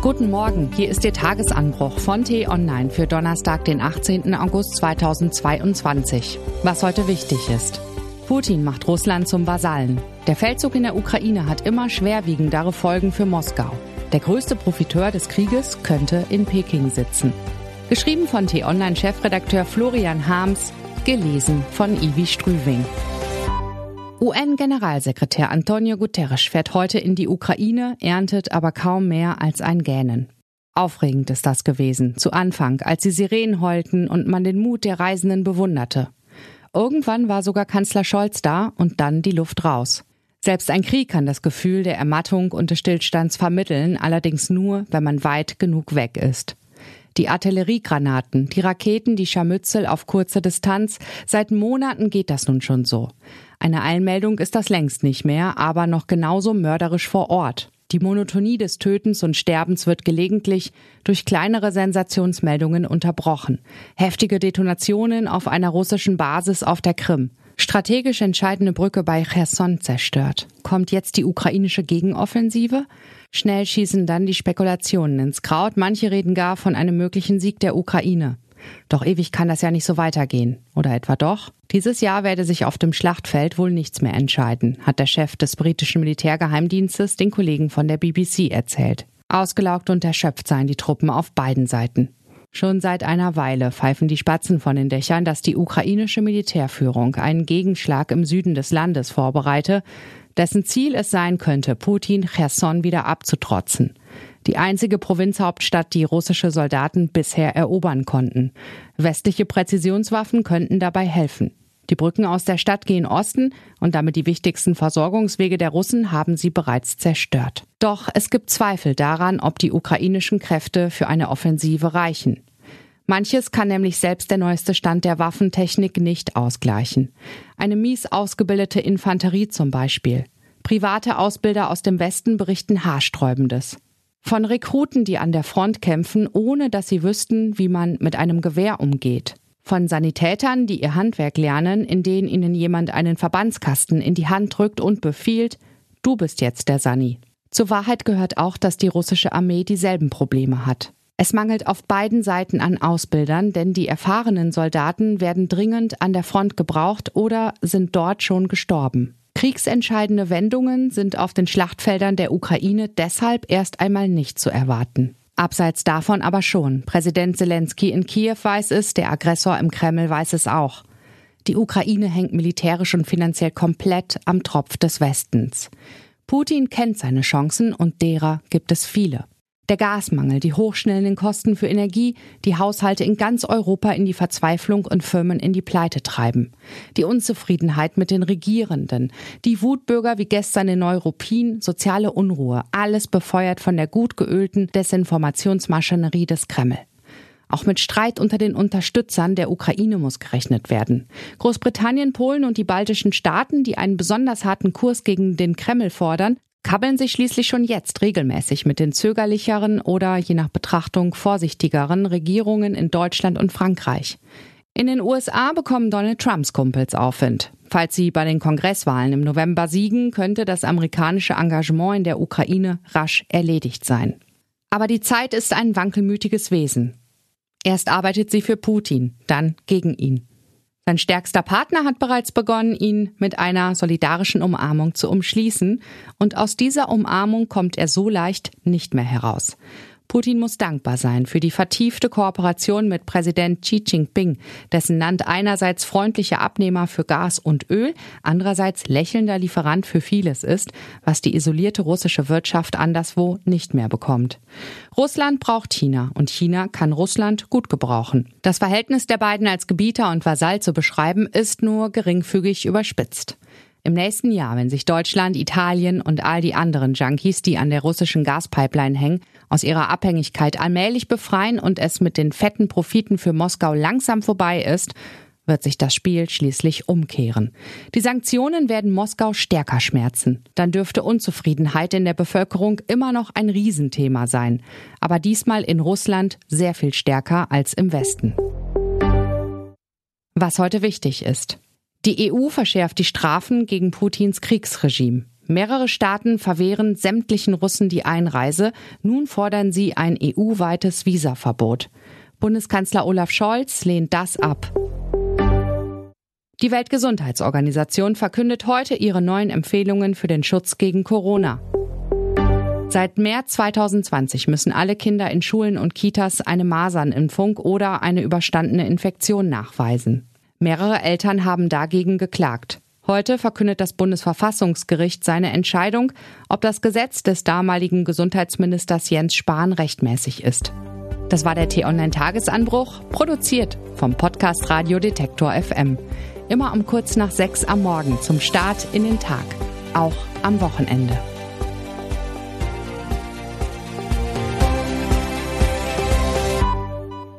Guten Morgen, hier ist Ihr Tagesanbruch von T-Online für Donnerstag, den 18. August 2022. Was heute wichtig ist. Putin macht Russland zum Vasallen. Der Feldzug in der Ukraine hat immer schwerwiegendere Folgen für Moskau. Der größte Profiteur des Krieges könnte in Peking sitzen. Geschrieben von T-Online-Chefredakteur Florian Harms, gelesen von Ivi Strüving. UN-Generalsekretär Antonio Guterres fährt heute in die Ukraine, erntet aber kaum mehr als ein Gähnen. Aufregend ist das gewesen, zu Anfang, als die Sirenen heulten und man den Mut der Reisenden bewunderte. Irgendwann war sogar Kanzler Scholz da und dann die Luft raus. Selbst ein Krieg kann das Gefühl der Ermattung und des Stillstands vermitteln, allerdings nur, wenn man weit genug weg ist. Die Artilleriegranaten, die Raketen, die Scharmützel auf kurze Distanz, seit Monaten geht das nun schon so. Eine Eilmeldung ist das längst nicht mehr, aber noch genauso mörderisch vor Ort. Die Monotonie des Tötens und Sterbens wird gelegentlich durch kleinere Sensationsmeldungen unterbrochen. Heftige Detonationen auf einer russischen Basis auf der Krim. Strategisch entscheidende Brücke bei Cherson zerstört. Kommt jetzt die ukrainische Gegenoffensive? Schnell schießen dann die Spekulationen ins Kraut. Manche reden gar von einem möglichen Sieg der Ukraine. Doch ewig kann das ja nicht so weitergehen. Oder etwa doch? Dieses Jahr werde sich auf dem Schlachtfeld wohl nichts mehr entscheiden, hat der Chef des britischen Militärgeheimdienstes den Kollegen von der BBC erzählt. Ausgelaugt und erschöpft seien die Truppen auf beiden Seiten. Schon seit einer Weile pfeifen die Spatzen von den Dächern, dass die ukrainische Militärführung einen Gegenschlag im Süden des Landes vorbereite, dessen Ziel es sein könnte, Putin Cherson wieder abzutrotzen die einzige Provinzhauptstadt, die russische Soldaten bisher erobern konnten. Westliche Präzisionswaffen könnten dabei helfen. Die Brücken aus der Stadt gehen Osten und damit die wichtigsten Versorgungswege der Russen haben sie bereits zerstört. Doch es gibt Zweifel daran, ob die ukrainischen Kräfte für eine Offensive reichen. Manches kann nämlich selbst der neueste Stand der Waffentechnik nicht ausgleichen. Eine mies ausgebildete Infanterie zum Beispiel. Private Ausbilder aus dem Westen berichten Haarsträubendes. Von Rekruten, die an der Front kämpfen, ohne dass sie wüssten, wie man mit einem Gewehr umgeht. Von Sanitätern, die ihr Handwerk lernen, in denen ihnen jemand einen Verbandskasten in die Hand drückt und befiehlt, du bist jetzt der Sani. Zur Wahrheit gehört auch, dass die russische Armee dieselben Probleme hat. Es mangelt auf beiden Seiten an Ausbildern, denn die erfahrenen Soldaten werden dringend an der Front gebraucht oder sind dort schon gestorben. Kriegsentscheidende Wendungen sind auf den Schlachtfeldern der Ukraine deshalb erst einmal nicht zu erwarten. Abseits davon aber schon. Präsident Zelensky in Kiew weiß es, der Aggressor im Kreml weiß es auch. Die Ukraine hängt militärisch und finanziell komplett am Tropf des Westens. Putin kennt seine Chancen und derer gibt es viele. Der Gasmangel, die hochschnellenden Kosten für Energie, die Haushalte in ganz Europa in die Verzweiflung und Firmen in die Pleite treiben. Die Unzufriedenheit mit den Regierenden, die Wutbürger wie gestern in Neuruppin, soziale Unruhe, alles befeuert von der gut geölten Desinformationsmaschinerie des Kreml. Auch mit Streit unter den Unterstützern der Ukraine muss gerechnet werden. Großbritannien, Polen und die baltischen Staaten, die einen besonders harten Kurs gegen den Kreml fordern, kabbeln sich schließlich schon jetzt regelmäßig mit den zögerlicheren oder je nach Betrachtung vorsichtigeren Regierungen in Deutschland und Frankreich. In den USA bekommen Donald Trumps Kumpels Aufwind. Falls sie bei den Kongresswahlen im November siegen, könnte das amerikanische Engagement in der Ukraine rasch erledigt sein. Aber die Zeit ist ein wankelmütiges Wesen. Erst arbeitet sie für Putin, dann gegen ihn. Sein stärkster Partner hat bereits begonnen, ihn mit einer solidarischen Umarmung zu umschließen, und aus dieser Umarmung kommt er so leicht nicht mehr heraus. Putin muss dankbar sein für die vertiefte Kooperation mit Präsident Xi Jinping, dessen Land einerseits freundlicher Abnehmer für Gas und Öl, andererseits lächelnder Lieferant für vieles ist, was die isolierte russische Wirtschaft anderswo nicht mehr bekommt. Russland braucht China und China kann Russland gut gebrauchen. Das Verhältnis der beiden als Gebieter und Vasall zu beschreiben, ist nur geringfügig überspitzt. Im nächsten Jahr, wenn sich Deutschland, Italien und all die anderen Junkies, die an der russischen Gaspipeline hängen, aus ihrer Abhängigkeit allmählich befreien und es mit den fetten Profiten für Moskau langsam vorbei ist, wird sich das Spiel schließlich umkehren. Die Sanktionen werden Moskau stärker schmerzen. Dann dürfte Unzufriedenheit in der Bevölkerung immer noch ein Riesenthema sein. Aber diesmal in Russland sehr viel stärker als im Westen. Was heute wichtig ist. Die EU verschärft die Strafen gegen Putins Kriegsregime. Mehrere Staaten verwehren sämtlichen Russen die Einreise. Nun fordern sie ein EU-weites Visaverbot. Bundeskanzler Olaf Scholz lehnt das ab. Die Weltgesundheitsorganisation verkündet heute ihre neuen Empfehlungen für den Schutz gegen Corona. Seit März 2020 müssen alle Kinder in Schulen und Kitas eine Masernimpfung oder eine überstandene Infektion nachweisen. Mehrere Eltern haben dagegen geklagt. Heute verkündet das Bundesverfassungsgericht seine Entscheidung, ob das Gesetz des damaligen Gesundheitsministers Jens Spahn rechtmäßig ist. Das war der T-Online-Tagesanbruch, produziert vom Podcast Radio Detektor FM. Immer um kurz nach sechs am Morgen zum Start in den Tag, auch am Wochenende.